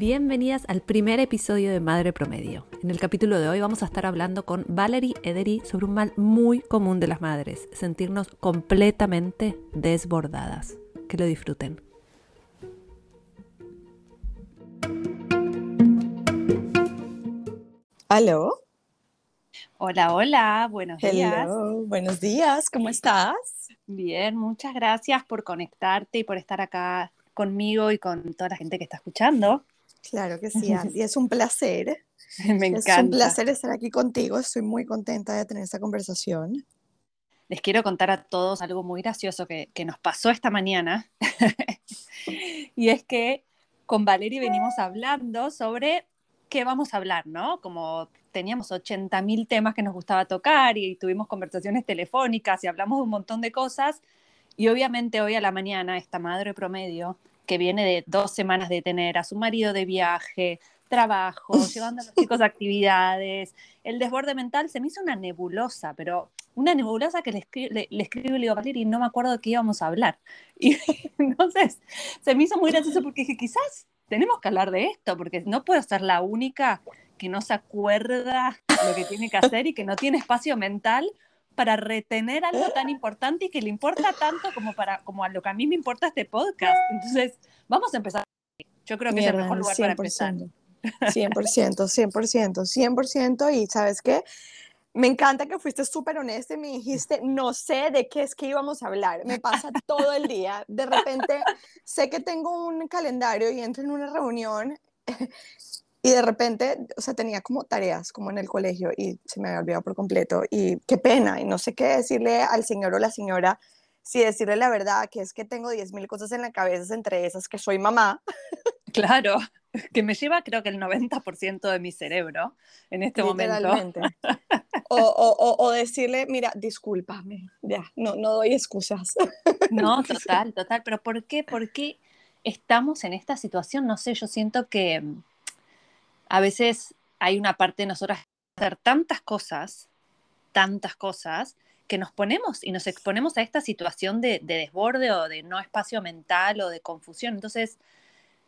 Bienvenidas al primer episodio de Madre Promedio. En el capítulo de hoy vamos a estar hablando con Valerie Edery sobre un mal muy común de las madres, sentirnos completamente desbordadas. Que lo disfruten. ¿Aló? Hola, hola, buenos días. Buenos días, ¿cómo estás? Bien, muchas gracias por conectarte y por estar acá conmigo y con toda la gente que está escuchando. Claro que sí, Andy, es un placer. Me encanta. Es un placer estar aquí contigo, estoy muy contenta de tener esta conversación. Les quiero contar a todos algo muy gracioso que, que nos pasó esta mañana. y es que con Valeria venimos hablando sobre qué vamos a hablar, ¿no? Como teníamos 80.000 temas que nos gustaba tocar y tuvimos conversaciones telefónicas y hablamos de un montón de cosas. Y obviamente hoy a la mañana esta madre promedio que viene de dos semanas de tener a su marido de viaje, trabajo, llevando a los chicos a actividades. El desborde mental se me hizo una nebulosa, pero una nebulosa que le, le, escribo y le digo, Valeria, y no me acuerdo de qué íbamos a hablar. Y entonces se me hizo muy gracioso porque dije, quizás tenemos que hablar de esto, porque no puedo ser la única que no se acuerda lo que tiene que hacer y que no tiene espacio mental para retener algo tan importante y que le importa tanto como, para, como a lo que a mí me importa este podcast. Entonces, vamos a empezar. Yo creo que es el mejor lugar para empezar. 100%, 100%, 100%. Y sabes qué? Me encanta que fuiste súper honesta y me dijiste, no sé de qué es que íbamos a hablar. Me pasa todo el día. De repente, sé que tengo un calendario y entro en una reunión y de repente, o sea, tenía como tareas, como en el colegio, y se me había olvidado por completo. Y qué pena, y no sé qué decirle al señor o la señora, si decirle la verdad, que es que tengo 10.000 cosas en la cabeza, entre esas que soy mamá. Claro, que me lleva creo que el 90% de mi cerebro en este momento. O, o, o, decirle, mira, discúlpame, ya, no, no doy excusas. No, total, total, pero ¿por qué? ¿Por qué estamos en esta situación? No sé, yo siento que a veces hay una parte de nosotras hacer tantas cosas, tantas cosas, que nos ponemos y nos exponemos a esta situación de, desborde o de no espacio mental o de confusión. Entonces,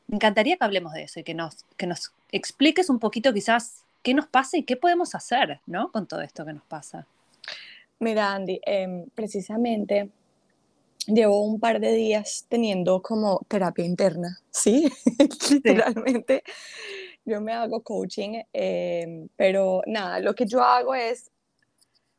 me encantaría que hablemos de eso y que nos, que nos expliques un poquito quizás qué nos pasa y qué podemos hacer, ¿no? Con todo esto que nos pasa. Mira, Andy, em, precisamente llevo un par de días teniendo como terapia interna, ¿sí? Literalmente yo me hago coaching, em, pero nada, lo que yo hago es,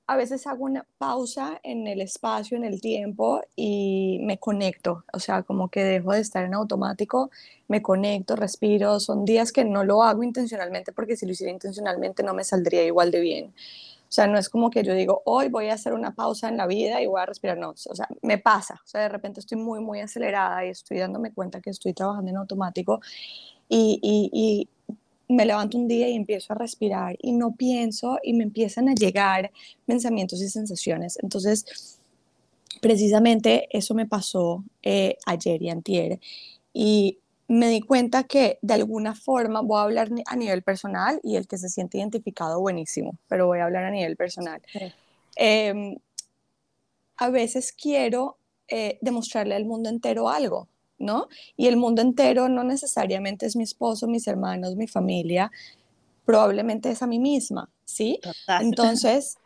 a veces hago una pausa en el espacio, en el tiempo y me conecto, o sea, como que dejo de estar en automático, me conecto, respiro, son días que no lo hago intencionalmente porque si lo hiciera intencionalmente no me saldría igual de bien. O sea, no es como que yo digo, hoy voy a hacer una pausa en la vida y voy a respirar, no, o sea, me pasa, o sea, de repente estoy muy, muy acelerada y estoy dándome cuenta que estoy trabajando en automático y, y, me levanto un día y empiezo a respirar y no pienso y me empiezan a llegar pensamientos y sensaciones. Entonces, precisamente eso me pasó eh, ayer y antier. Y me di cuenta que de alguna forma voy a hablar a nivel personal y el que se siente identificado, buenísimo, pero voy a hablar a nivel personal. Em, a veces quiero eh, demostrarle al mundo entero algo. ¿No? Y el mundo entero no necesariamente es mi esposo, mis hermanos, mi familia, probablemente es a mí misma, ¿sí? Entonces,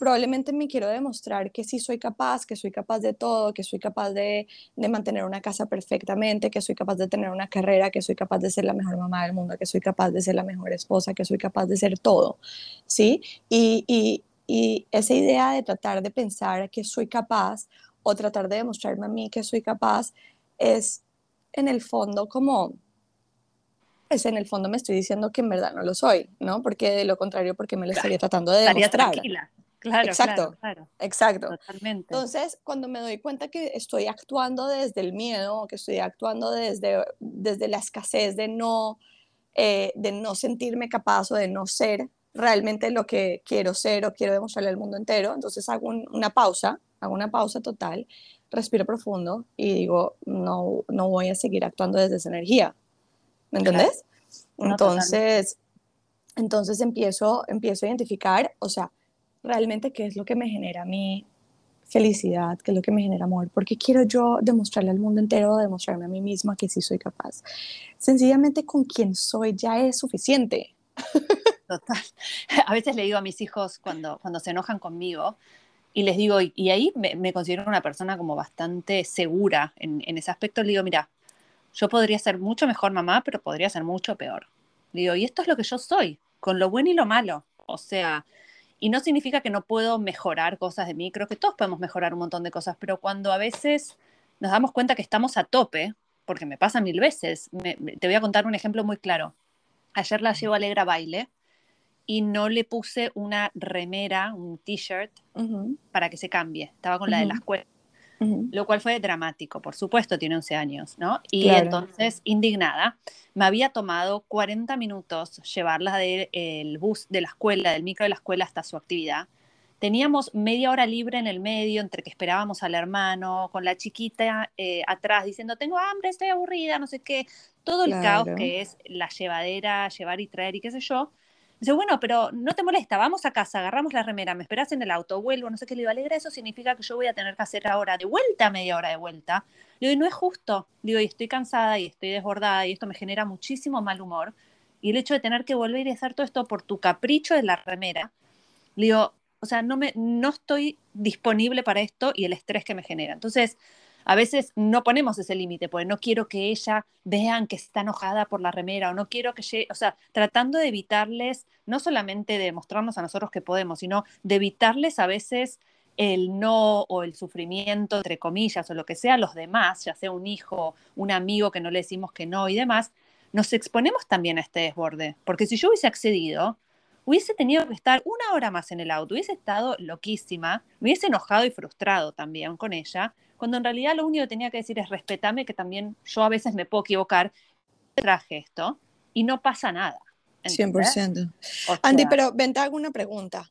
probablemente me quiero demostrar que sí soy capaz, que soy capaz de todo, que soy capaz de, mantener una casa perfectamente, que soy capaz de tener una carrera, que soy capaz de ser la mejor mamá del mundo, que soy capaz de ser la mejor esposa, que soy capaz de ser todo, ¿sí? Y, y, y esa idea de tratar de pensar que soy capaz o tratar de demostrarme a mí que soy capaz es en el fondo como, pues en el fondo me estoy diciendo que en verdad no lo soy, ¿no? Porque de lo contrario, porque me lo estaría tratando de estaría demostrar. tranquila. Claro, exacto, claro, exacto. Totalmente. Entonces, cuando me doy cuenta que estoy actuando desde el miedo, que estoy actuando desde, desde la escasez de no, eh, de no sentirme capaz o de no ser realmente lo que quiero ser o quiero demostrarle al mundo entero, entonces hago una pausa, hago una pausa total respiro profundo y digo, no, no voy a seguir actuando desde esa energía. ¿Me entendés? entonces, entonces empiezo, empiezo a identificar, o sea, realmente qué es lo que me genera mí felicidad, qué es lo que me genera amor, porque quiero yo demostrarle al mundo entero, demostrarme a mí misma que sí soy capaz. Sencillamente con quien soy ya es suficiente. Total. A veces le digo a mis hijos cuando, cuando se enojan conmigo, y les digo, y, ahí me, considero una persona como bastante segura en, ese aspecto, le digo, mira, yo podría ser mucho mejor mamá, pero podría ser mucho peor. Le digo, y esto es lo que yo soy, con lo bueno y lo malo. O sea, y no significa que no puedo mejorar cosas de mí, creo que todos podemos mejorar un montón de cosas, pero cuando a veces nos damos cuenta que estamos a tope, porque me pasa mil veces, te voy a contar un ejemplo muy claro. Ayer la llevo a Alegra Baile y no le puse una remera, un t-shirt, para que se cambie. Estaba con la de la escuela. Lo cual fue dramático, por supuesto, tiene 11 años, ¿no? Y entonces, indignada, me había tomado 40 minutos llevarla del bus de la escuela, del micro de la escuela hasta su actividad. Teníamos media hora libre en el medio entre que esperábamos al hermano, con la chiquita eh, atrás diciendo, tengo hambre, estoy aburrida, no sé qué. Todo el caos que es la llevadera, llevar y traer y qué sé yo. Dice, bueno, pero no te molesta, vamos a casa, agarramos la remera, me esperas en el auto, vuelvo, no sé qué, le digo, alegra, eso significa que yo voy a tener que hacer ahora de vuelta, media hora de vuelta. Le digo, y no es justo, digo, y estoy cansada y estoy desbordada y esto me genera muchísimo mal humor. Y el hecho de tener que volver y hacer todo esto por tu capricho de la remera, le digo, o sea, no, me, no estoy disponible para esto y el estrés que me genera. Entonces, a veces no ponemos ese límite, porque no quiero que ella vean que está enojada por la remera o no quiero que, o sea, tratando de evitarles, no solamente de mostrarnos a nosotros que podemos, sino de evitarles a veces el no o el sufrimiento, entre comillas, o lo que sea, los demás, ya sea un hijo, un amigo que no le decimos que no y demás, nos exponemos también a este desborde. Porque si yo hubiese accedido, hubiese tenido que estar una hora más en el auto, hubiese estado loquísima, me hubiese enojado y frustrado también con ella, cuando en realidad lo único que tenía que decir es respetame, que también yo a veces me puedo equivocar, traje esto y no pasa nada. 100%. Andy, pero ven, te hago una pregunta.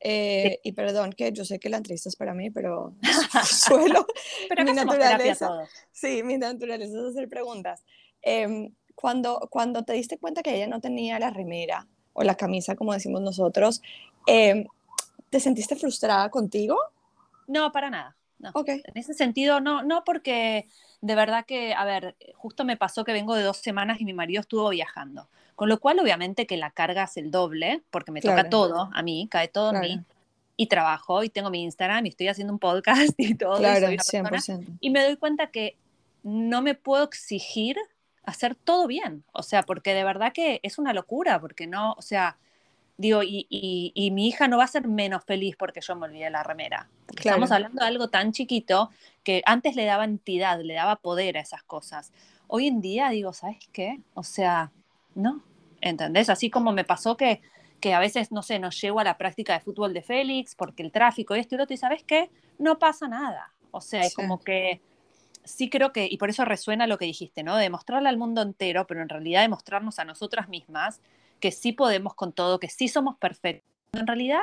Eh, y perdón, que yo sé que la entrevista es para mí, pero suelo. pero mi naturaleza. Sí, mi naturaleza es hacer preguntas. Em, cuando, cuando te diste cuenta que ella no tenía la remera o la camisa, como decimos nosotros, em, ¿te sentiste frustrada contigo? No, para nada. No. En ese sentido, no, no porque de verdad que, a ver, justo me pasó que vengo de dos semanas y mi marido estuvo viajando. Con lo cual, obviamente que la carga es el doble, porque me toca todo a mí, cae todo a mí. Y trabajo, y tengo mi Instagram, y estoy haciendo un podcast y todo. Claro, y, 100%. y me doy cuenta que no me puedo exigir hacer todo bien. O sea, porque de verdad que es una locura, porque no, o sea, Digo, y, y, mi hija no va a ser menos feliz porque yo me olvidé la remera. Estamos hablando de algo tan chiquito que antes le daba entidad, le daba poder a esas cosas. Hoy en día digo, ¿sabes qué? O sea, no, ¿entendés? Así como me pasó que, que a veces, no sé, nos llevo a la práctica de fútbol de Félix porque el tráfico y esto y lo otro, y ¿sabes qué? No pasa nada. O sea, es como que sí creo que, y por eso resuena lo que dijiste, ¿no? De mostrarle al mundo entero, pero en realidad demostrarnos a nosotras mismas que sí podemos con todo, que sí somos perfectos. En realidad,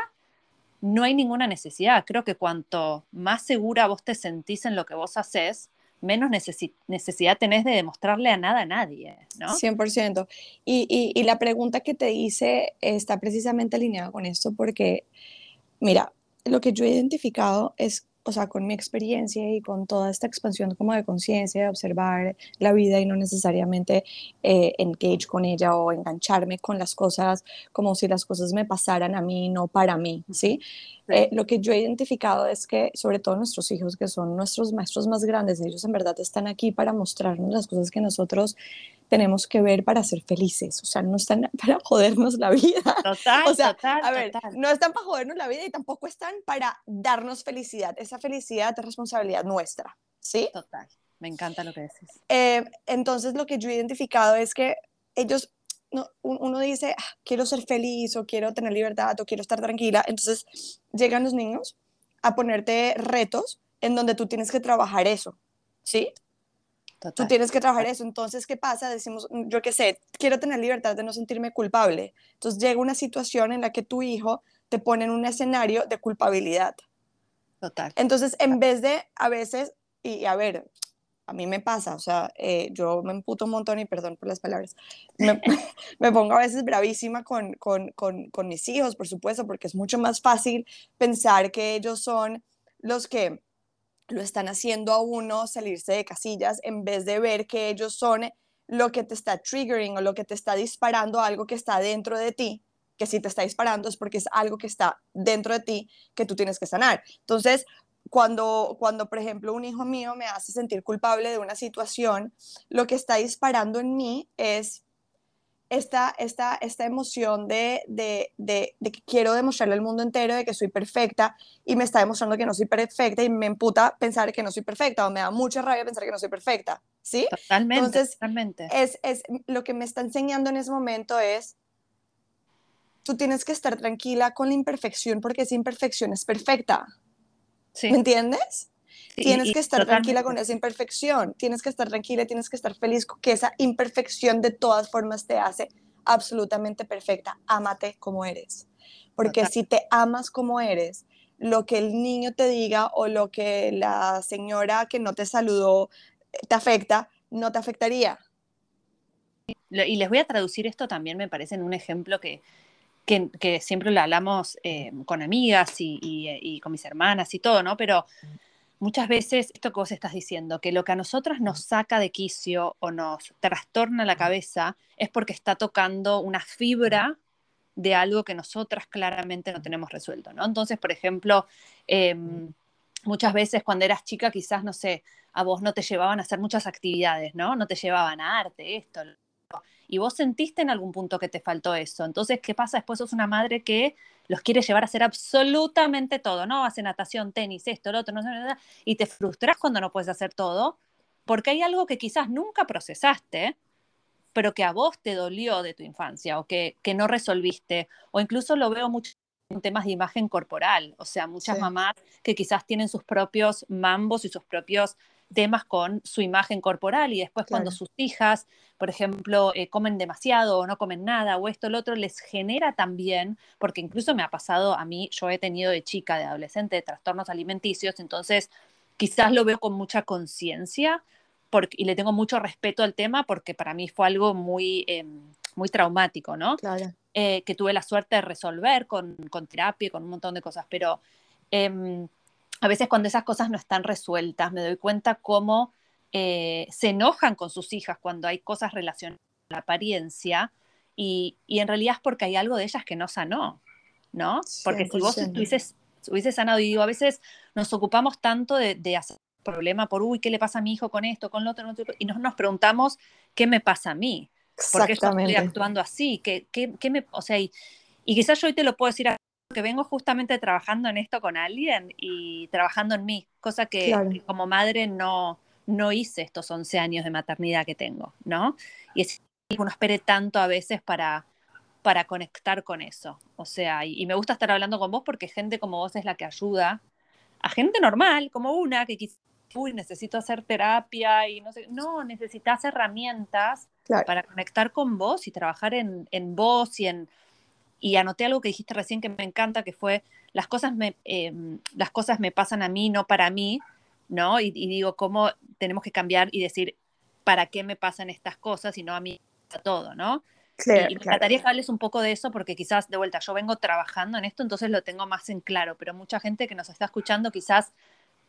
no hay ninguna necesidad. Creo que cuanto más segura vos te sentís en lo que vos haces, menos necesidad tenés de demostrarle a nada a nadie, ¿no? 100%. Y, y, y la pregunta que te hice está precisamente alineada con esto porque, mira, lo que yo he identificado es o sea, con mi experiencia y con toda esta expansión como de conciencia, de observar la vida y no necesariamente eh, engage con ella o engancharme con las cosas como si las cosas me pasaran a mí, no para mí, ¿sí? Eh, lo que yo he identificado es que sobre todo nuestros hijos, que son nuestros maestros más grandes, ellos en verdad están aquí para mostrarnos las cosas que nosotros tenemos que ver para ser felices, o sea, no están para jodernos la vida. Total, o sea, total, a ver, no están para jodernos la vida y tampoco están para darnos felicidad. Esa felicidad es responsabilidad nuestra, ¿sí? Total, me encanta lo que decís. Eh, entonces, lo que yo he identificado es que ellos, no, uno dice, ah, quiero ser feliz o quiero tener libertad o quiero estar tranquila, entonces llegan los niños a ponerte retos en donde tú tienes que trabajar eso, ¿sí? Tú tienes que trabajar eso. Entonces, ¿qué pasa? Decimos, mm, yo qué sé, quiero tener libertad de no sentirme culpable. Entonces llega una situación en la que tu hijo te pone en un escenario de culpabilidad. Total. Entonces, en vez de a veces, y a ver, a mí me pasa, o sea, eh, yo me emputo un montón y perdón por las palabras, me, me pongo a veces bravísima con, con, con, con mis hijos, por supuesto, porque es mucho más fácil pensar que ellos son los que lo están haciendo a uno salirse de casillas en vez de ver que ellos son lo que te está triggering o lo que te está disparando algo que está dentro de ti, que si te está disparando es porque es algo que está dentro de ti que tú tienes que sanar. Entonces, cuando, cuando, por ejemplo, un hijo mío me hace sentir culpable de una situación, lo que está disparando en mí es esta, esta, esta emoción de, de, de, de, que quiero demostrarle al mundo entero de que soy perfecta y me está demostrando que no soy perfecta y me emputa pensar que no soy perfecta o me da mucha rabia pensar que no soy perfecta, ¿sí? Totalmente, Entonces, totalmente. Es, es, lo que me está enseñando en ese momento es, tú tienes que estar tranquila con la imperfección porque esa imperfección es perfecta. Sí. ¿Me entiendes? Tienes que estar tranquila con esa imperfección, tienes que estar tranquila, tienes que estar feliz que esa imperfección de todas formas te hace absolutamente perfecta. Ámate como eres. Porque si te amas como eres, lo que el niño te diga o lo que la señora que no te saludó eh, te afecta, no te afectaría. Y les voy a traducir esto también, me parece, en un ejemplo que, que, siempre lo hablamos eh, con amigas y, y, con mis hermanas y todo, ¿no? Pero muchas veces esto que vos estás diciendo, que lo que a nosotras nos saca de quicio o nos trastorna la cabeza es porque está tocando una fibra de algo que nosotras claramente no tenemos resuelto, ¿no? Entonces, por ejemplo, em, muchas veces cuando eras chica, quizás, no sé, a vos no te llevaban a hacer muchas actividades, ¿no? No te llevaban a arte, esto, y vos sentiste en algún punto que te faltó eso. Entonces, ¿qué pasa? Después sos una madre que los quiere llevar a hacer absolutamente todo, ¿no? Hace natación, tenis, esto, lo otro, no sé, nada, y te frustras cuando no puedes hacer todo, porque hay algo que quizás nunca procesaste, pero que a vos te dolió de tu infancia o que, que no resolviste, o incluso lo veo mucho en temas de imagen corporal, o sea, muchas mamás que quizás tienen sus propios mambos y sus propios temas con su imagen corporal y después cuando sus hijas, por ejemplo, eh, comen demasiado o no comen nada o esto, o lo otro, les genera también, porque incluso me ha pasado a mí, yo he tenido de chica, de adolescente, de trastornos alimenticios, entonces quizás lo veo con mucha conciencia y le tengo mucho respeto al tema porque para mí fue algo muy, em, muy traumático, ¿no? Claro. Eh, que tuve la suerte de resolver con, con terapia, con un montón de cosas, pero... A veces cuando esas cosas no están resueltas, me doy cuenta cómo eh, se enojan con sus hijas cuando hay cosas relacionadas con la apariencia y, en realidad es porque hay algo de ellas que no sanó, ¿no? Porque si vos hubieses, sanado, y digo, a veces nos ocupamos tanto de, de hacer problema por, uy, ¿qué le pasa a mi hijo con esto, con lo otro? y nos, nos preguntamos, ¿qué me pasa a mí? ¿Por qué estoy actuando así? ¿Qué, qué, me, o sea, y, y quizás yo hoy te lo puedo decir a que vengo justamente trabajando en esto con alguien y trabajando en mí, cosa que, como madre no, no hice estos 11 años de maternidad que tengo, ¿no? Y es que uno espere tanto a veces para, para conectar con eso. O sea, y, me gusta estar hablando con vos porque gente como vos es la que ayuda a gente normal, como una, que quizás, uy, necesito hacer terapia y no sé, no, necesitas herramientas para conectar con vos y trabajar en, en vos y en y anoté algo que dijiste recién que me encanta, que fue, las cosas me, em, las cosas me pasan a mí, no para mí, ¿no? Y, digo, ¿cómo tenemos que cambiar y decir, ¿para qué me pasan estas cosas y no a mí a todo, ¿no? y, me encantaría que hables un poco de eso porque quizás, de vuelta, yo vengo trabajando en esto, entonces lo tengo más en claro, pero mucha gente que nos está escuchando quizás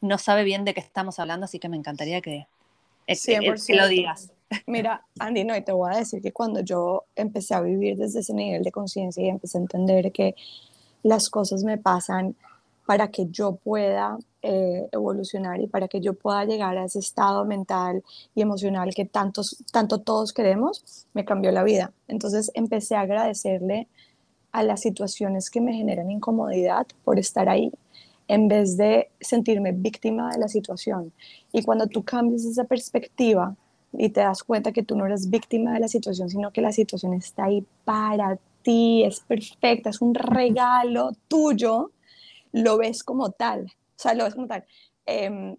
no sabe bien de qué estamos hablando, así que me encantaría que, que lo digas. Mira, Andy, no, y te voy a decir que cuando yo empecé a vivir desde ese nivel de conciencia y empecé a entender que las cosas me pasan para que yo pueda eh, evolucionar y para que yo pueda llegar a ese estado mental y emocional que tantos, tanto todos queremos, me cambió la vida. Entonces empecé a agradecerle a las situaciones que me generan incomodidad por estar ahí, en vez de sentirme víctima de la situación. Y cuando tú cambias esa perspectiva y te das cuenta que tú no eres víctima de la situación, sino que la situación está ahí para ti, es perfecta, es un regalo tuyo, lo ves como tal, o sea, lo ves como tal. Em,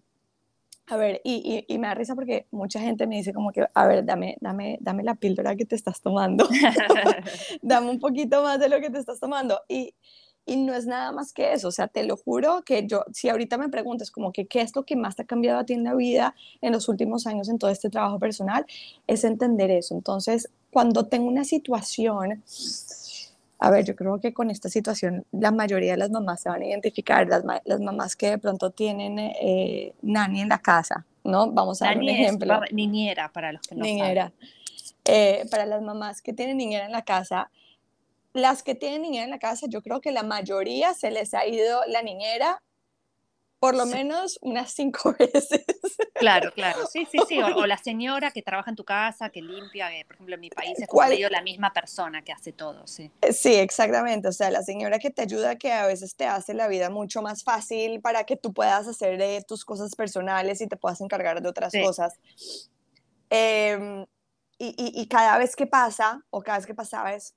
a ver, y, y, me da risa porque mucha gente me dice como que, a ver, dame, dame, dame la píldora que te estás tomando, dame un poquito más de lo que te estás tomando. Y, y no es nada más que eso, o sea, te lo juro que yo, si ahorita me preguntas como que qué es lo que más te ha cambiado a ti en la vida en los últimos años en todo este trabajo personal, es entender eso. Entonces, cuando tengo una situación A ver, yo creo que con esta situación la mayoría de las mamás se van a identificar, las, las mamás que de pronto tienen eh, nani en la casa, ¿no? Vamos a dar un ejemplo. niñera, para los que no niñera. Eh, para las mamás que tienen niñera en la casa, las que tienen niñera en la casa, yo creo que la mayoría se les ha ido la niñera por lo menos unas cinco veces. Claro, claro, sí, sí, sí. O, la señora que trabaja en tu casa, que limpia, por ejemplo, en mi país es como la misma persona que hace todo, sí. Eh, sí, exactamente. O sea, la señora que te ayuda, que a veces te hace la vida mucho más fácil para que tú puedas hacer eh, tus cosas personales y te puedas encargar de otras cosas. Em, y, y, y, cada vez que pasa, o cada vez que pasaba, es,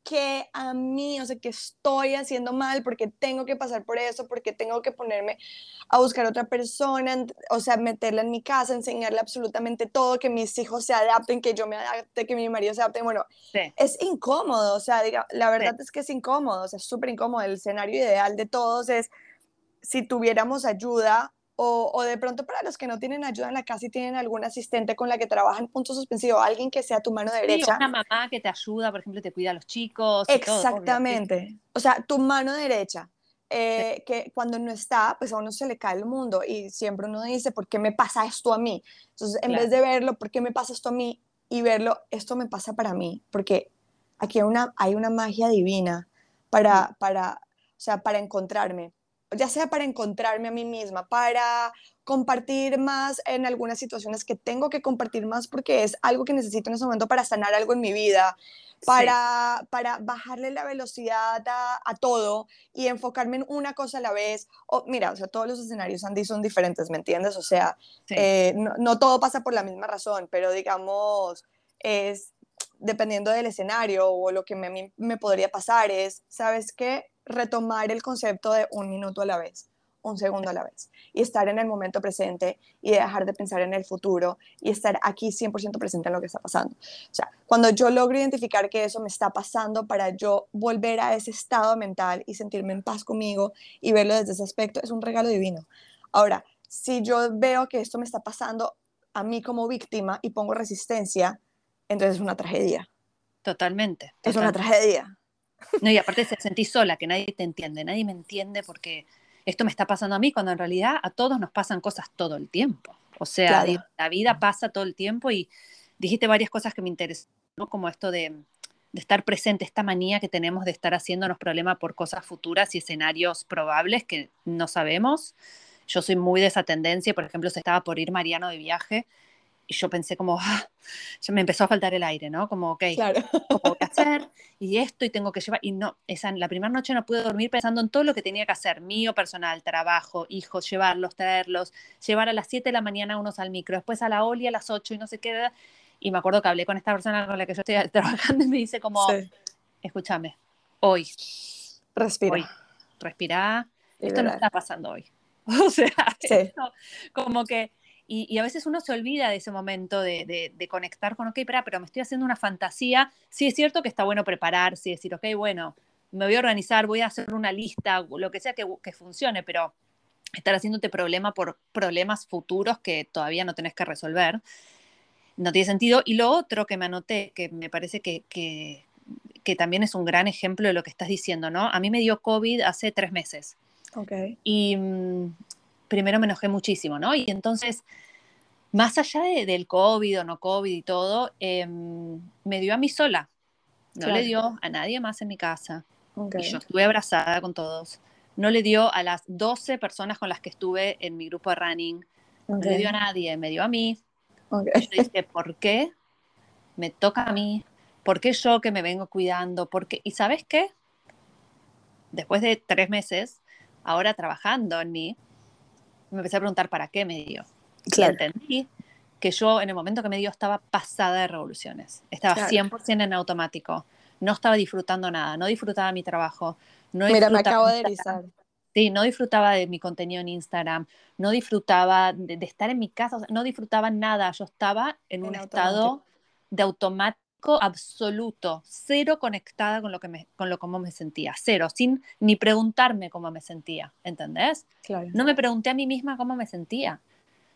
¿por qué a mí, o sea, que estoy haciendo mal, porque tengo que pasar por eso, porque tengo que ponerme a buscar otra persona, o sea, meterla en mi casa, enseñarle absolutamente todo, que mis hijos se adapten, que yo me adapte, que mi marido se adapte, bueno, es incómodo, o sea, diga, la verdad es que es incómodo, o sea, es súper incómodo, el escenario ideal de todos es si tuviéramos ayuda o, de pronto para los que no tienen ayuda en la casa y tienen algún asistente con la que trabajan punto suspensivo, alguien que sea tu mano derecha. una mamá que te ayuda, por ejemplo, te cuida a los chicos. Exactamente. o sea, tu mano derecha. Eh, que cuando no está, pues a uno se le cae el mundo y siempre uno dice, ¿por qué me pasa esto a mí? Entonces, en vez de verlo, ¿por qué me pasa esto a mí? Y verlo, esto me pasa para mí, porque aquí hay una, hay una magia divina para, para, o sea, para encontrarme ya sea para encontrarme a mí misma, para compartir más en algunas situaciones que tengo que compartir más porque es algo que necesito en ese momento para sanar algo en mi vida, para, para bajarle la velocidad a, todo y enfocarme en una cosa a la vez. O, mira, o sea, todos los escenarios, Andy, son diferentes, ¿me entiendes? O sea, eh, no, todo pasa por la misma razón, pero digamos, es dependiendo del escenario o lo que me, me podría pasar es, ¿sabes qué? Retomar el concepto de un minuto a la vez, un segundo a la vez, y estar en el momento presente y dejar de pensar en el futuro y estar aquí 100% presente en lo que está pasando. O sea, cuando yo logro identificar que eso me está pasando para yo volver a ese estado mental y sentirme en paz conmigo y verlo desde ese aspecto, es un regalo divino. Ahora, si yo veo que esto me está pasando a mí como víctima y pongo resistencia, entonces es una tragedia. Totalmente. Es una tragedia. No, y aparte se sentí sola, que nadie te entiende, nadie me entiende porque esto me está pasando a mí, cuando en realidad a todos nos pasan cosas todo el tiempo. O sea, la vida pasa todo el tiempo y dijiste varias cosas que me interesan, ¿no? Como esto de, de, estar presente, esta manía que tenemos de estar haciéndonos problema por cosas futuras y escenarios probables que no sabemos. Yo soy muy de esa tendencia, por ejemplo, se estaba por ir Mariano de viaje y yo pensé como, ah, ya me empezó a faltar el aire, ¿no? Como, ok, claro. ¿cómo voy a hacer? Y esto, y tengo que llevar, y no, esa, la primera noche no pude dormir pensando en todo lo que tenía que hacer, mío personal, trabajo, hijos, llevarlos, traerlos, llevar a las 7 de la mañana unos al micro, después a la Oli a las 8 y no sé qué, y me acuerdo que hablé con esta persona con la que yo estoy trabajando y me dice como, escúchame, hoy. Respira. Hoy, respira, esto no está pasando hoy. O sea, como que y, a veces uno se olvida de ese momento de, conectar con, ok, pero, pero me estoy haciendo una fantasía. Sí es cierto que está bueno prepararse y decir, ok, bueno, me voy a organizar, voy a hacer una lista, lo que sea que, que funcione, pero estar haciéndote problema por problemas futuros que todavía no tenés que resolver, no tiene sentido. Y lo otro que me anoté, que me parece que, que, que también es un gran ejemplo de lo que estás diciendo, ¿no? A mí me dio COVID hace tres meses. Okay. Y mm, primero me enojé muchísimo, ¿no? Y entonces, más allá del COVID o no COVID y todo, em, me dio a mí sola. No le dio a nadie más en mi casa. Y yo estuve abrazada con todos. No le dio a las 12 personas con las que estuve en mi grupo de running. No le dio a nadie, me dio a mí. Y yo dije, ¿por qué me toca a mí? ¿Por qué yo que me vengo cuidando? ¿Por qué? ¿Y sabes qué? Después de tres meses, ahora trabajando en mí, me empecé a preguntar para qué me dio. Y entendí que yo en el momento que me dio estaba pasada de revoluciones. Estaba 100% en automático. No estaba disfrutando nada. No disfrutaba mi trabajo. No Mira, me acabo de erizar. Sí, no disfrutaba de mi contenido en Instagram. No disfrutaba de, estar en mi casa. no disfrutaba nada. Yo estaba en, un estado de automático absoluto, cero conectada con lo que me, con lo cómo me sentía, cero, sin ni preguntarme cómo me sentía, ¿entendés? No me pregunté a mí misma cómo me sentía.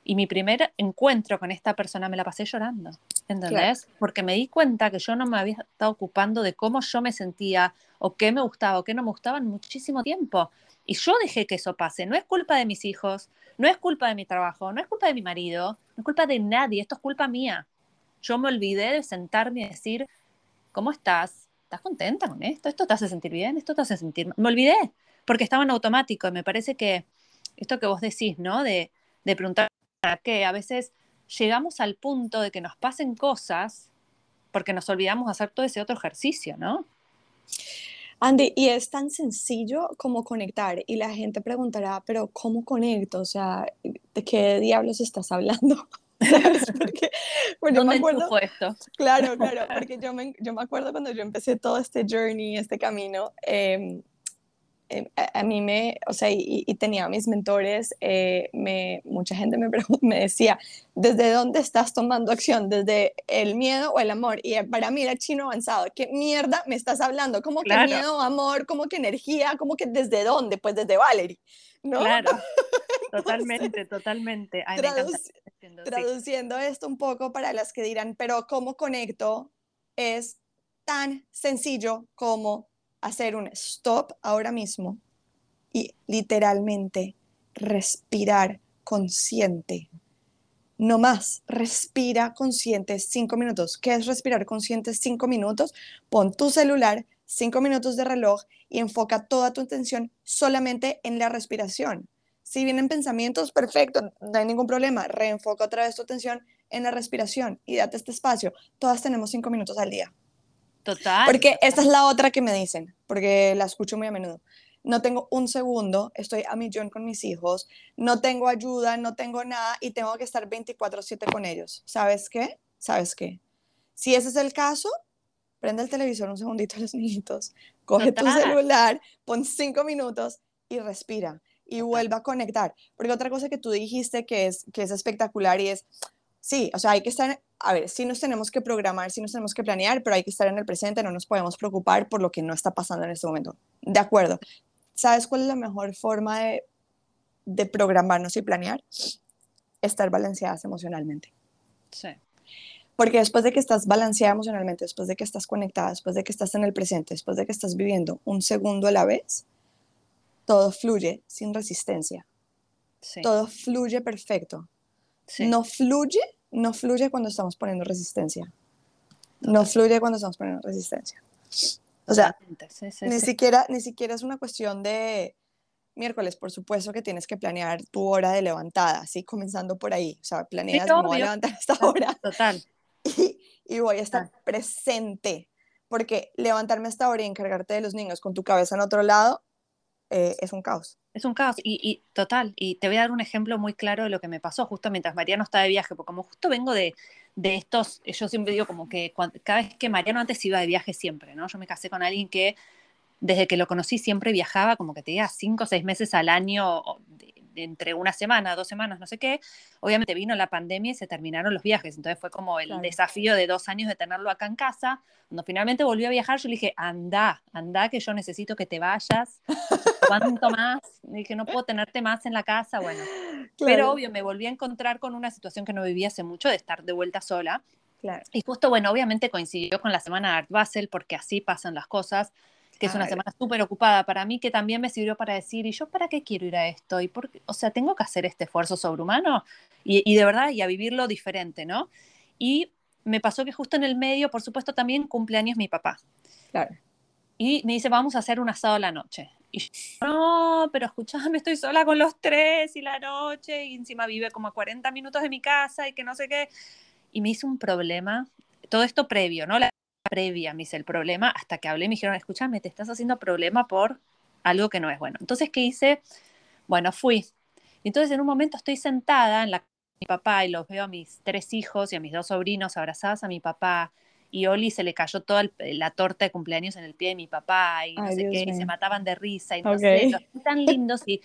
Y mi primer encuentro con esta persona me la pasé llorando. ¿Entendés? Porque me di cuenta que yo no me había estado ocupando de cómo yo me sentía o qué me gustaba o qué no me gustaba en muchísimo tiempo. Y yo dejé que eso pase. No es culpa de mis hijos, no es culpa de mi trabajo, no es culpa de mi marido, no es culpa de nadie, esto es culpa mía. Yo me olvidé de sentarme y decir, ¿cómo estás? ¿Estás contenta con esto? ¿Esto te hace sentir bien? ¿Esto te hace sentir mal? Me olvidé, porque estaba en automático y me parece que esto que vos decís, ¿no? De, de preguntar qué, a veces llegamos al punto de que nos pasen cosas porque nos olvidamos hacer todo ese otro ejercicio, ¿no? Andy, y es tan sencillo como conectar y la gente preguntará, pero ¿cómo conecto? O sea, ¿de qué diablos estás hablando? Porque, bueno, ¿Dónde me acuerdo, esto? Claro, claro, porque yo me, yo me acuerdo cuando yo empecé todo este journey, este camino, eh, eh, a, mí me, o sea, y, tenía mis mentores, eh, me, mucha gente me, me decía, ¿desde dónde estás tomando acción? ¿Desde el miedo o el amor? Y para mí era chino avanzado, ¿qué mierda me estás hablando? ¿Cómo que miedo, amor? ¿Cómo que energía? ¿Cómo que desde dónde? Pues desde Valerie, ¿no? Claro, totalmente, totalmente. traduciendo esto un poco para las que dirán, pero ¿cómo conecto? Es tan sencillo como hacer un stop ahora mismo y literalmente respirar consciente. No más, respira consciente cinco minutos. ¿Qué es respirar consciente cinco minutos? Pon tu celular, cinco minutos de reloj y enfoca toda tu atención solamente en la respiración. Si vienen pensamientos, perfecto, no hay ningún problema. Reenfoca otra vez tu atención en la respiración y date este espacio. Todas tenemos cinco minutos al día. Total. Porque esta es la otra que me dicen, porque la escucho muy a menudo. No tengo un segundo, estoy a millón con mis hijos, no tengo ayuda, no tengo nada y tengo que estar 24/7 con ellos. ¿Sabes qué? ¿Sabes qué? Si ese es el caso, prende el televisor un segundito a los niñitos, coge tu celular, pon cinco minutos y respira y vuelva a conectar. Porque otra cosa que tú dijiste que es, que es espectacular y es, sí, o sea, hay que estar a ver, sí nos tenemos que programar, sí nos tenemos que planear, pero hay que estar en el presente, no nos podemos preocupar por lo que no está pasando en este momento. De acuerdo. ¿Sabes cuál es la mejor forma de, de programarnos y planear? Estar balanceadas emocionalmente. Sí. Porque después de que estás balanceada emocionalmente, después de que estás conectada, después de que estás en el presente, después de que estás viviendo un segundo a la vez, todo fluye sin resistencia. Sí. Todo fluye perfecto. Sí. No fluye no fluye cuando estamos poniendo resistencia. No fluye cuando estamos poniendo resistencia. O sea, ni, Siquiera, ni siquiera es una cuestión de miércoles, por supuesto que tienes que planear tu hora de levantada, así comenzando por ahí. O sea, planeas, me voy a levantar esta hora. Total. Y, voy a estar presente, porque levantarme a esta hora y encargarte de los niños con tu cabeza en otro lado eh, es un caos. Es un caos, y, total, y te voy a dar un ejemplo muy claro de lo que me pasó justo mientras Mariano estaba de viaje, porque como justo vengo de, de estos, yo siempre digo como que cada vez que Mariano antes iba de viaje siempre, ¿no? Yo me casé con alguien que desde que lo conocí siempre viajaba como que tenía cinco o seis meses al año entre una semana, dos semanas, no sé qué, obviamente vino la pandemia y se terminaron los viajes, entonces fue como el desafío de dos años de tenerlo acá en casa. Cuando finalmente volvió a viajar, yo le dije, anda, anda, que yo necesito que te vayas, ¿cuánto más? Le dije, no puedo tenerte más en la casa, bueno. Pero obvio, me volví a encontrar con una situación que no vivía hace mucho, de estar de vuelta sola. Claro. Y justo, bueno, obviamente coincidió con la semana de Art Basel, porque así pasan las cosas que es una semana súper ocupada para mí, que también me sirvió para decir, ¿y yo para qué quiero ir a esto? ¿Y por O sea, tengo que hacer este esfuerzo sobrehumano y, y de verdad, y a vivirlo diferente, ¿no? Y me pasó que justo en el medio, por supuesto, también cumpleaños mi papá. Claro. Y me dice, vamos a hacer un asado a la noche. Y yo, no, pero escuchame, estoy sola con los tres y la noche, y encima vive como a 40 minutos de mi casa y que no sé qué. Y me hizo un problema, todo esto previo, ¿no? La previa me hice el problema hasta que hablé y me dijeron, escúchame, te estás haciendo problema por algo que no es bueno. Entonces, ¿qué hice? Bueno, fui. Entonces, en un momento estoy sentada en la casa de mi papá y los veo a mis tres hijos y a mis dos sobrinos abrazadas a mi papá. Y Oli se le cayó toda la torta de cumpleaños en el pie de mi papá y no sé qué, y se mataban de risa y no sé, tan lindos. Y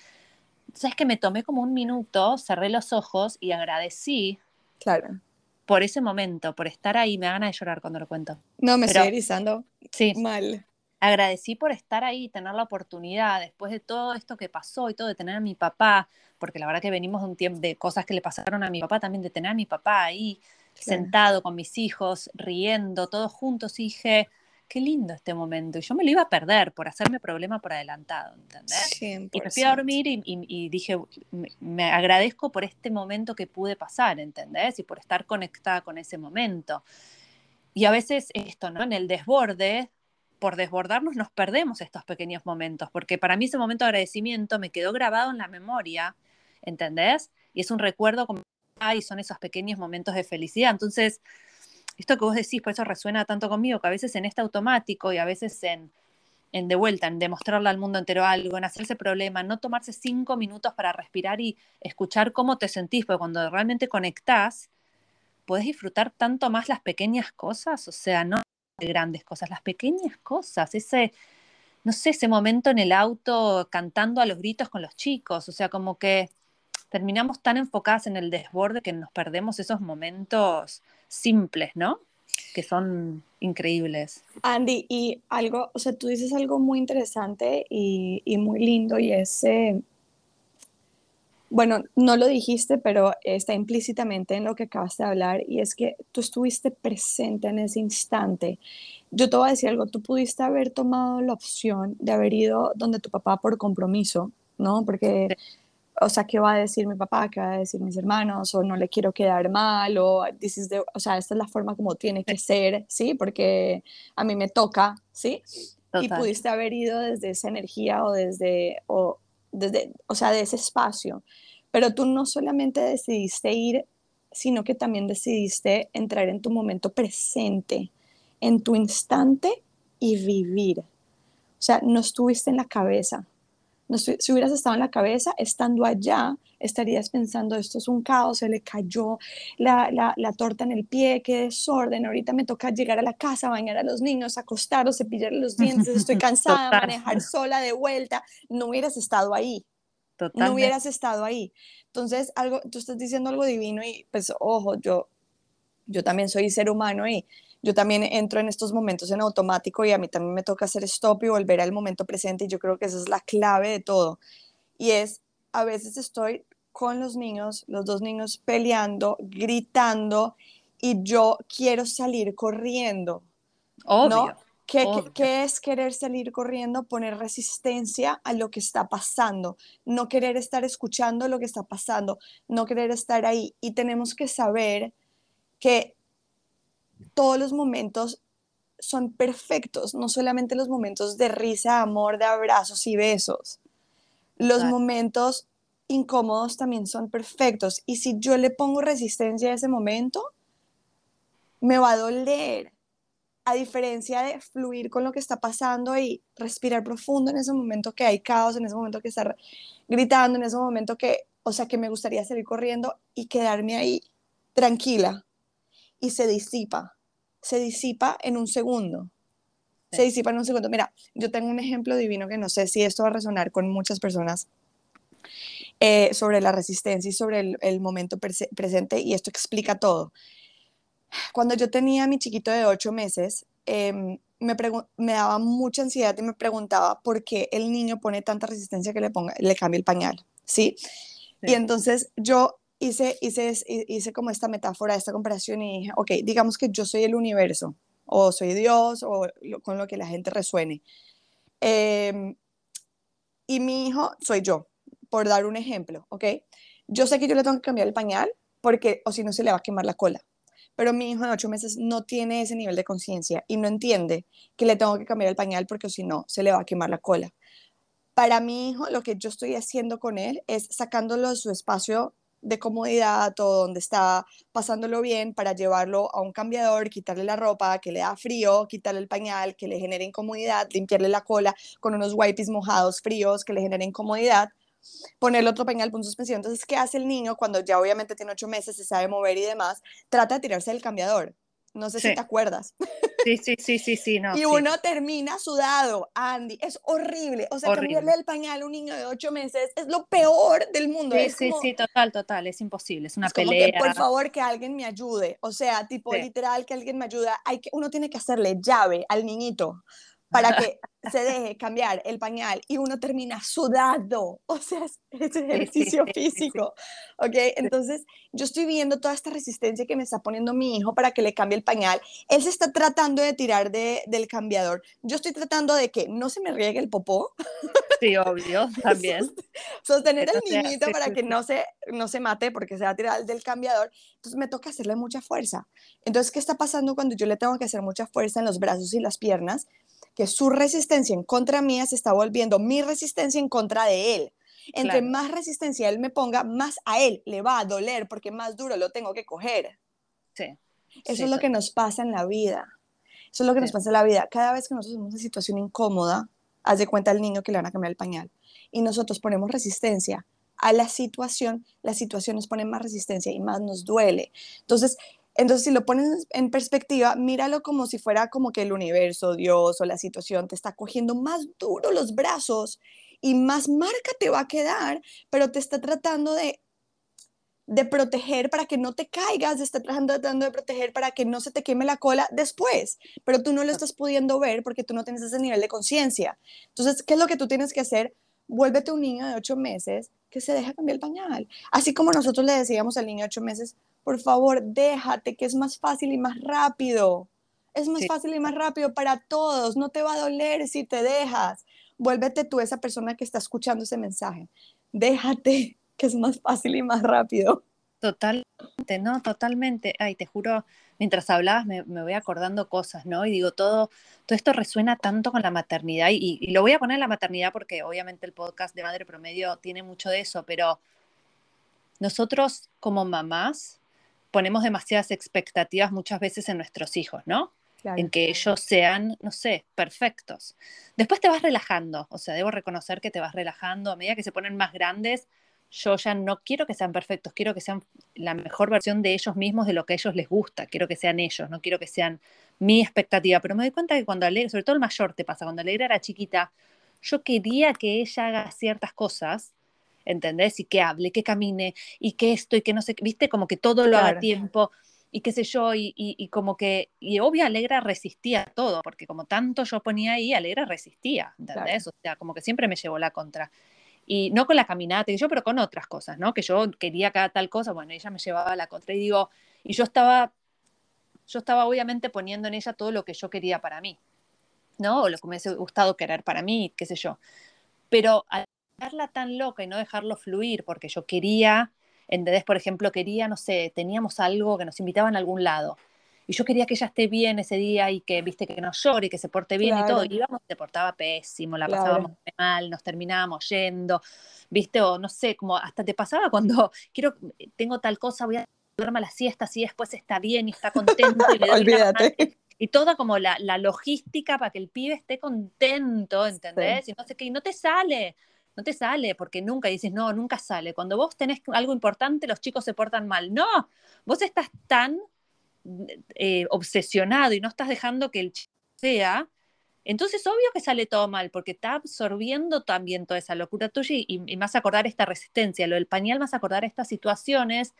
sabes que me tomé como un minuto, cerré los ojos y agradecí claro por ese momento, por estar ahí, me da ganas de llorar cuando lo cuento. No, me estoy erizando sí, mal. Agradecí por estar ahí, tener la oportunidad, después de todo esto que pasó y todo, de tener a mi papá, porque la verdad que venimos de un tiempo de cosas que le pasaron a mi papá, también de tener a mi papá ahí. sentado con mis hijos, riendo, todos juntos, y dije, qué lindo este momento. Y yo me lo iba a perder por hacerme problema por adelantado, ¿entendés? Y me fui a dormir y, dije, me, agradezco por este momento que pude pasar, ¿entendés? Y por estar conectada con ese momento. Y a veces esto, ¿no? En el desborde, por desbordarnos nos perdemos estos pequeños momentos, porque para mí ese momento de agradecimiento me quedó grabado en la memoria, ¿entendés? Y es un recuerdo como, ay, son esos pequeños momentos de felicidad. Entonces, esto que vos decís, por eso resuena tanto conmigo, que a veces en este automático y a veces en, en de vuelta, en demostrarle al mundo entero algo, en hacerse problema, no tomarse cinco minutos para respirar y escuchar cómo te sentís, porque cuando realmente conectás, podés disfrutar tanto más las pequeñas cosas, o sea, no grandes cosas, las pequeñas cosas, ese, no sé, ese momento en el auto cantando a los gritos con los chicos, o sea, como que terminamos tan enfocadas en el desborde que nos perdemos esos momentos simples, ¿no? Que son increíbles. Andy, y algo, o sea, tú dices algo muy interesante y, muy lindo y es, eh, bueno, no lo dijiste, pero está implícitamente en lo que acabas de hablar y es que tú estuviste presente en ese instante. Yo te voy a decir algo, tú pudiste haber tomado la opción de haber ido donde tu papá por compromiso, ¿no? Porque o sea, ¿qué va a decir mi papá? ¿Qué va a decir mis hermanos? O no le quiero quedar mal, o, this o sea, esta es la forma como tiene que ser, ¿sí? Porque a mí me toca, ¿sí? Y pudiste haber ido desde esa energía o desde, o desde, o sea, de ese espacio. Pero tú no solamente decidiste ir, sino que también decidiste entrar en tu momento presente, en tu instante y vivir. O sea, no estuviste en la cabeza, si hubieras estado en la cabeza, estando allá, estarías pensando, esto es un caos, se le cayó la, la, torta en el pie, qué desorden, ahorita me toca llegar a la casa, bañar a los niños, acostarlos, cepillar los dientes, estoy cansada, manejar sola de vuelta, no hubieras estado ahí. No hubieras estado ahí. Entonces, algo, tú estás diciendo algo divino y pues, ojo, yo, yo también soy ser humano y yo también entro en estos momentos en automático y a mí también me toca hacer stop y volver al momento presente y yo creo que esa es la clave de todo. Y es, a veces estoy con los niños, los dos niños peleando, gritando y yo quiero salir corriendo. Obvio. ¿Qué, ¿Qué, es querer salir corriendo? Poner resistencia a lo que está pasando, no querer estar escuchando lo que está pasando, no querer estar ahí. Y tenemos que saber que todos los momentos son perfectos, no solamente los momentos de risa, amor, de abrazos y besos. Los momentos incómodos también son perfectos. Y si yo le pongo resistencia a ese momento, me va a doler. A diferencia de fluir con lo que está pasando y respirar profundo en ese momento que hay caos, en ese momento que está gritando, en ese momento que, o sea, que me gustaría salir corriendo y quedarme ahí tranquila y se disipa se disipa en un segundo. Se disipa en un segundo. Mira, yo tengo un ejemplo divino que no sé si esto va a resonar con muchas personas eh, sobre la resistencia y sobre el, momento presente y esto explica todo. Cuando yo tenía a mi chiquito de ocho meses, em, me, me, daba mucha ansiedad y me preguntaba por qué el niño pone tanta resistencia que le, ponga, le cambie el pañal, ¿sí? Y entonces yo hice, hice, hice como esta metáfora, esta comparación y dije, ok, digamos que yo soy el universo, o soy Dios, o con lo que la gente resuene. Em, y mi hijo soy yo, por dar un ejemplo, ¿ok? Yo sé que yo le tengo que cambiar el pañal porque o si no se le va a quemar la cola. Pero mi hijo de ocho meses no tiene ese nivel de conciencia y no entiende que le tengo que cambiar el pañal porque o si no se le va a quemar la cola. Para mi hijo, lo que yo estoy haciendo con él es sacándolo de su espacio de comodidad o donde está pasándolo bien para llevarlo a un cambiador, quitarle la ropa que le da frío, quitarle el pañal que le genere incomodidad, limpiarle la cola con unos wipes mojados fríos que le generen incomodidad, ponerle otro pañal, punto suspensión. Entonces, ¿qué hace el niño cuando ya obviamente tiene ocho meses, se sabe mover y demás? Trata de tirarse del cambiador. No sé si te acuerdas. Sí, sí, sí, sí, sí, no. y uno termina sudado, Andy, es horrible. O sea, cambiarle el pañal a un niño de ocho meses es lo peor del mundo. Sí, sí, sí, total, total, es imposible, es una es pelea. Como que, por favor, que alguien me ayude. O sea, tipo, literal, que alguien me ayude. Hay que, uno tiene que hacerle llave al niñito para que se deje cambiar el pañal y uno termina sudado. O sea, es, ejercicio físico. ¿Ok? Entonces, yo estoy viendo toda esta resistencia que me está poniendo mi hijo para que le cambie el pañal. Él se está tratando de tirar de, del cambiador. Yo estoy tratando de que no se me riegue el popó. Sí, obvio, también. Sostener al niñito para que no se, no se mate porque se va a tirar del cambiador. Entonces, me toca hacerle mucha fuerza. Entonces, ¿qué está pasando cuando yo le tengo que hacer mucha fuerza en los brazos y las piernas? Que su resistencia en contra mía se está volviendo mi resistencia en contra de él. Entre más resistencia él me ponga, más a él le va a doler porque más duro lo tengo que coger. Sí. Eso es lo que nos pasa en la vida. Eso es lo que nos pasa en la vida. Cada vez que nosotros tenemos una situación incómoda, haz de cuenta al niño que le van a cambiar el pañal y nosotros ponemos resistencia a la situación, la situación nos pone más resistencia y más nos duele. Entonces, entonces, si lo pones en perspectiva, míralo como si fuera como que el universo, Dios o la situación te está cogiendo más duro los brazos y más marca te va a quedar, pero te está tratando de, de proteger para que no te caigas, te está tratando, de proteger para que no se te queme la cola después, pero tú no lo estás pudiendo ver porque tú no tienes ese nivel de conciencia. Entonces, ¿qué es lo que tú tienes que hacer? Vuélvete un niño de ocho meses que se deja cambiar el pañal. Así como nosotros le decíamos al niño de ocho meses, por favor, déjate, que es más fácil y más rápido. Es más fácil y más rápido para todos. No te va a doler si te dejas. Vuélvete tú esa persona que está escuchando ese mensaje. Déjate, que es más fácil y más rápido. Totalmente, no, totalmente. Ay, te juro, mientras hablabas me, voy acordando cosas, ¿no? Y digo, todo, todo esto resuena tanto con la maternidad y, y, lo voy a poner en la maternidad porque obviamente el podcast de Madre Promedio tiene mucho de eso, pero nosotros como mamás ponemos demasiadas expectativas muchas veces en nuestros hijos, ¿no? En que ellos sean, no sé, perfectos. Después te vas relajando, o sea, debo reconocer que te vas relajando a medida que se ponen más grandes. Yo ya no quiero que sean perfectos, quiero que sean la mejor versión de ellos mismos, de lo que a ellos les gusta, quiero que sean ellos, no quiero que sean mi expectativa. Pero me doy cuenta que cuando Alegra, sobre todo el mayor te pasa, cuando Alegra era chiquita, yo quería que ella haga ciertas cosas ¿entendés? Y que hable, que camine, y que esto, y que no sé, viste, como que todo lo haga a tiempo, y qué sé yo, y, y, como que, y obvio Alegra resistía todo, porque como tanto yo ponía ahí, Alegra resistía, ¿entendés? O sea, como que siempre me llevó la contra. Y no con la caminata, y yo, pero con otras cosas, ¿no? Que yo quería cada tal cosa, bueno, ella me llevaba la contra, y digo, y yo estaba, yo estaba obviamente poniendo en ella todo lo que yo quería para mí, ¿no? O lo que me hubiese gustado querer para mí, qué sé yo. Pero dejarla tan loca y no dejarlo fluir, porque yo quería, ¿entendés? Por ejemplo, quería, no sé, teníamos algo que nos invitaban a algún lado. Y yo quería que ella esté bien ese día y que, viste, que no llore y que se porte bien y todo. Y íbamos, se portaba pésimo, la pasábamos mal, nos terminábamos yendo, viste, o no sé, como hasta te pasaba cuando quiero, tengo tal cosa, voy a dormir la siesta, así después está bien y está contento. Y le Olvídate y toda como la, la, logística para que el pibe esté contento, ¿entendés? Y no sé qué, y no te sale, no te sale, porque nunca dices, no, nunca sale. Cuando vos tenés algo importante, los chicos se portan mal. No, vos estás tan eh, obsesionado y no estás dejando que el chico sea, entonces obvio que sale todo mal, porque está absorbiendo también toda esa locura tuya y, y, más acordar esta resistencia, lo del pañal más acordar estas situaciones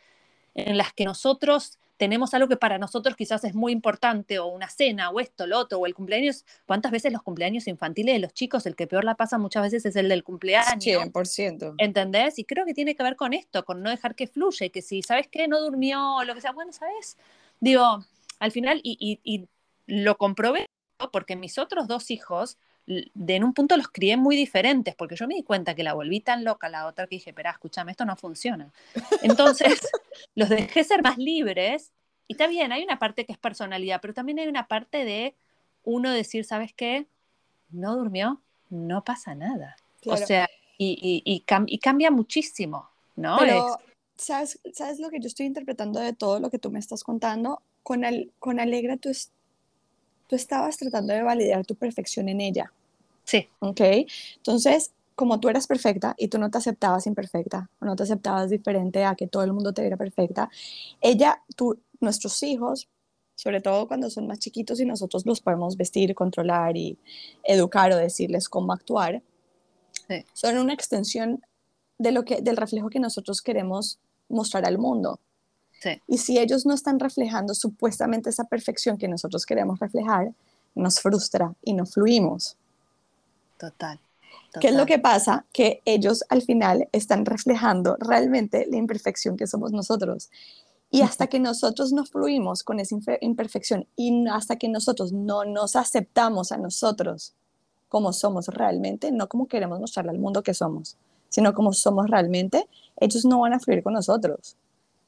en las que nosotros tenemos algo que para nosotros quizás es muy importante, o una cena, o esto, lo otro, o el cumpleaños. ¿Cuántas veces los cumpleaños infantiles de los chicos, el que peor la pasa muchas veces es el del cumpleaños? 100%. ¿Entendés? Y creo que tiene que ver con esto, con no dejar que fluya, que si, ¿sabes qué? No durmió, o lo que sea, bueno, ¿sabes? Digo, al final, y, y lo comprobé porque mis otros dos hijos de en un punto los crié muy diferentes, porque yo me di cuenta que la volví tan loca la otra que dije, espera, escúchame, esto no funciona. Entonces, los dejé ser más libres, y está bien, hay una parte que es personalidad, pero también hay una parte de uno decir, ¿sabes qué? No durmió, no pasa nada. O sea, y, y, y, cambia muchísimo, ¿no? Pero, ¿sabes, ¿sabes lo que yo estoy interpretando de todo lo que tú me estás contando? Con, el, con Alegra tú, tú estabas tratando de validar tu perfección en ella. Sí. Ok. Entonces, como tú eras perfecta y tú no te aceptabas imperfecta, o no te aceptabas diferente a que todo el mundo te viera perfecta, ella, tú, nuestros hijos, sobre todo cuando son más chiquitos y nosotros los podemos vestir, controlar y educar o decirles cómo actuar, son una extensión de lo que, del reflejo que nosotros queremos mostrar al mundo. Sí. Y si ellos no están reflejando supuestamente esa perfección que nosotros queremos reflejar, nos frustra y no fluimos. Total. ¿Qué es lo que pasa? Que ellos al final están reflejando realmente la imperfección que somos nosotros. Y hasta que nosotros no fluimos con esa imperfección y hasta que nosotros no nos aceptamos a nosotros como somos realmente, no como queremos mostrarle al mundo que somos, sino como somos realmente, ellos no van a fluir con nosotros.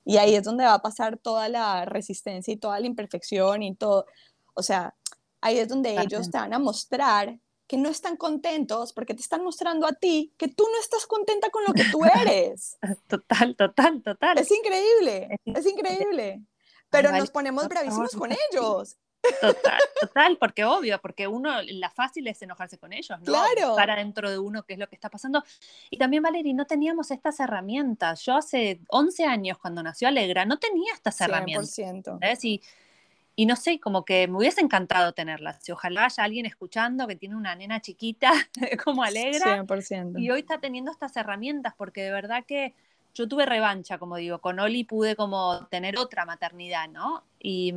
Y ahí es donde va a pasar toda la resistencia y toda la imperfección y todo. O sea, ahí es donde ellos te van a mostrar que no están contentos porque te están mostrando a ti que tú no estás contenta con lo que tú eres. Total, total, total. Es increíble, es increíble. Pero nos ponemos bravísimos con ellos. Total, total, porque obvio, porque uno, la fácil es enojarse con ellos, ¿no? Claro. Para dentro de uno qué es lo que está pasando. Y también, Valerie, no teníamos estas herramientas. Yo hace 11 años, cuando nació Alegra, no tenía estas 100%. herramientas. ¿sabes? Y y no sé, como que me hubiese encantado tenerlas. Y ojalá haya alguien escuchando que tiene una nena chiquita como Alegra 100%. y hoy está teniendo estas herramientas, porque de verdad que yo tuve revancha, como digo, con Oli pude como tener otra maternidad, ¿no? Y,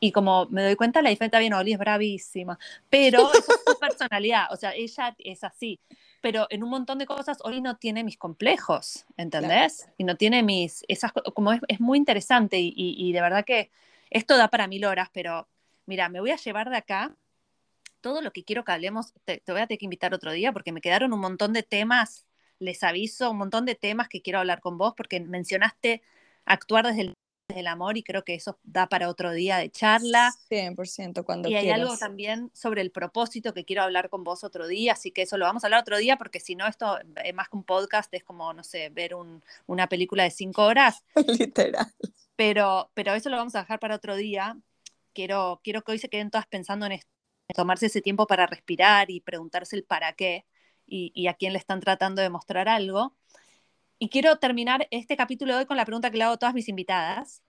y como me doy cuenta, la diferencia bien, Oli es bravísima, pero es su personalidad, o sea, ella es así. Pero en un montón de cosas, Oli no tiene mis complejos, ¿entendés? Y no tiene mis, esas, como es, es muy interesante y, y de verdad que esto da para mil horas, pero mira, me voy a llevar de acá todo lo que quiero que hablemos. Te, voy a tener que invitar otro día porque me quedaron un montón de temas, les aviso, un montón de temas que quiero hablar con vos porque mencionaste actuar desde el, el amor y creo que eso da para otro día de charla. 100% cuando Y hay algo también sobre el propósito que quiero hablar con vos otro día, así que eso lo vamos a hablar otro día porque si no esto es más que un podcast, es como, no sé, ver una película de cinco horas. Literal. Pero, pero eso lo vamos a dejar para otro día. Quiero, quiero que hoy se queden todas pensando en esto, tomarse ese tiempo para respirar y preguntarse el para qué y, y a quién le están tratando de mostrar algo. Y quiero terminar este capítulo de hoy con la pregunta que le hago a todas mis invitadas,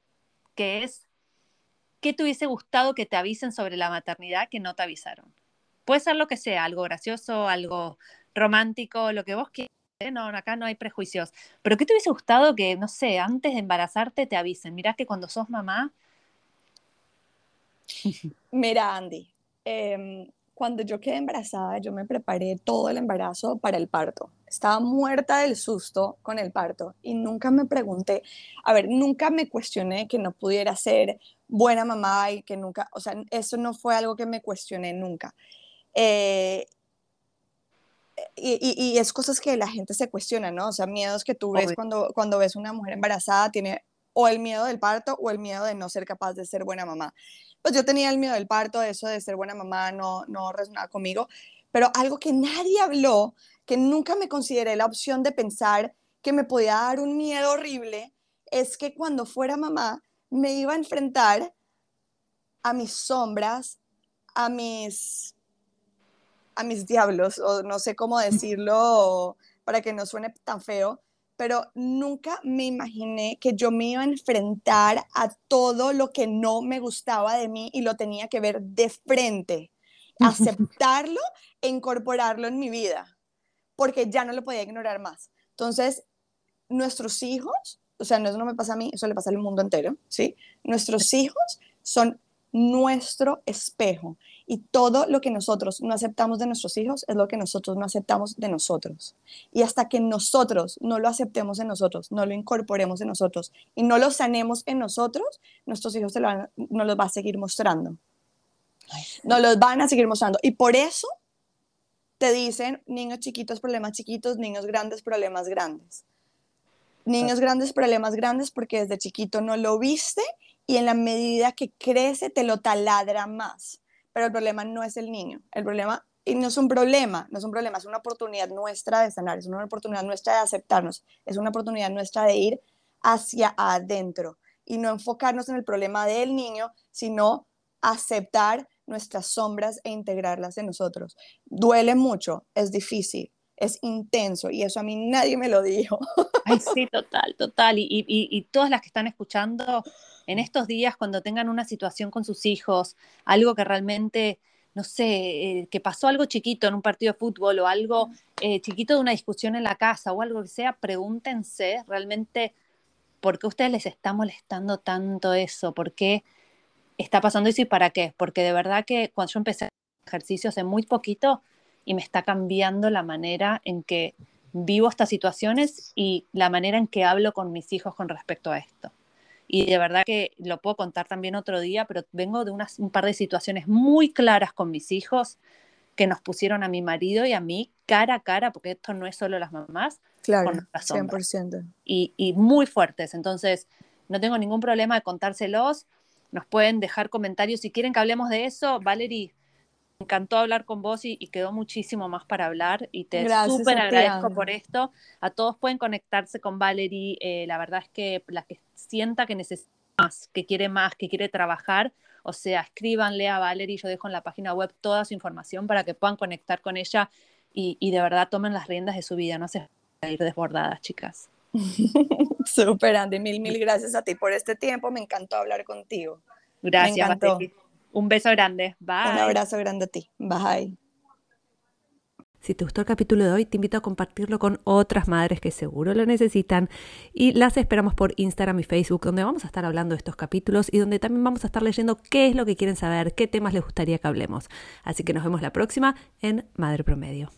que es, ¿qué te hubiese gustado que te avisen sobre la maternidad que no te avisaron? Puede ser lo que sea, algo gracioso, algo romántico, lo que vos quieras no, acá no hay prejuicios. Pero ¿qué te hubiese gustado que, no sé, antes de embarazarte te avisen? Mirá que cuando sos mamá... Mira, Andy, em, cuando yo quedé embarazada, yo me preparé todo el embarazo para el parto. Estaba muerta del susto con el parto y nunca me pregunté, a ver, nunca me cuestioné que no pudiera ser buena mamá y que nunca, o sea, eso no fue algo que me cuestioné nunca. Eh, y, es cosas que la gente se cuestiona, ¿no? O sea, miedos que tú ves cuando, cuando ves una mujer embarazada, tiene o el miedo del parto o el miedo de no ser capaz de ser buena mamá. Pues yo tenía el miedo del parto, eso de ser buena mamá no, no resonaba conmigo, pero algo que nadie habló, que nunca me consideré la opción de pensar que me podía dar un miedo horrible, es que cuando fuera mamá me iba a enfrentar a mis sombras, a mis a mis diablos, o no sé cómo decirlo para que no suene tan feo, pero nunca me imaginé que yo me iba a enfrentar a todo lo que no me gustaba de mí y lo tenía que ver de frente, aceptarlo e incorporarlo en mi vida, porque ya no lo podía ignorar más. Entonces, nuestros hijos, o sea, no eso no me pasa a mí, eso le pasa al mundo entero, ¿sí? Nuestros hijos son nuestro espejo y todo lo que nosotros no aceptamos de nuestros hijos es lo que nosotros no aceptamos de nosotros. Y hasta que nosotros no lo aceptemos en nosotros, no lo incorporemos en nosotros y no lo sanemos en nosotros, nuestros hijos no los va a seguir mostrando. No los van a seguir mostrando. Y por eso te dicen niños chiquitos, problemas chiquitos, niños grandes, problemas grandes. Niños grandes, problemas grandes, porque desde chiquito no lo viste y en la medida que crece te lo taladra más pero el problema no es el niño, el problema, no es un problema, no es un problema, es una oportunidad nuestra de sanar, es una oportunidad nuestra de aceptarnos, es una oportunidad nuestra de ir hacia adentro y no enfocarnos en el problema del niño, sino aceptar nuestras sombras e integrarlas en nosotros. Duele mucho, es difícil, es intenso y eso a mí nadie me lo dijo. Sí, total, total. Y, y, y, todas las que están escuchando en estos días, cuando tengan una situación con sus hijos, algo que realmente, no sé, eh, que pasó algo chiquito en un partido de fútbol o algo eh, chiquito de una discusión en la casa o algo que sea, pregúntense realmente por qué a ustedes les está molestando tanto eso, por qué está pasando eso y para qué. Porque de verdad que cuando yo empecé ejercicio hace muy poquito y me está cambiando la manera en que vivo estas situaciones y la manera en que hablo con mis hijos con respecto a esto. Y de verdad que lo puedo contar también otro día, pero vengo de unas, un par de situaciones muy claras con mis hijos que nos pusieron a mi marido y a mí cara a cara, porque esto no es solo las mamás, claro, 100%. Y, y muy fuertes. Entonces, no tengo ningún problema de contárselos. Nos pueden dejar comentarios si quieren que hablemos de eso. Valerie, encantó hablar con vos y, quedó muchísimo más para hablar y te súper agradezco por esto. A todos pueden conectarse con Valerie. Eh, la verdad es que la que sienta que necesita más, que quiere más, que quiere trabajar, o sea, escríbanle a Valerie, yo dejo en la página web toda su información para que puedan conectar con ella y, de verdad tomen las riendas de su vida, no se ir desbordadas, chicas. Súper, Andy, mil, mil gracias a ti por este tiempo, me encantó hablar contigo. Gracias, Un beso grande, bye. Un abrazo grande a ti, bye. Si te gustó el capítulo de hoy, te invito a compartirlo con otras madres que seguro lo necesitan y las esperamos por Instagram y Facebook, donde vamos a estar hablando de estos capítulos y donde también vamos a estar leyendo qué es lo que quieren saber, qué temas les gustaría que hablemos. Así que nos vemos la próxima en Madre Promedio.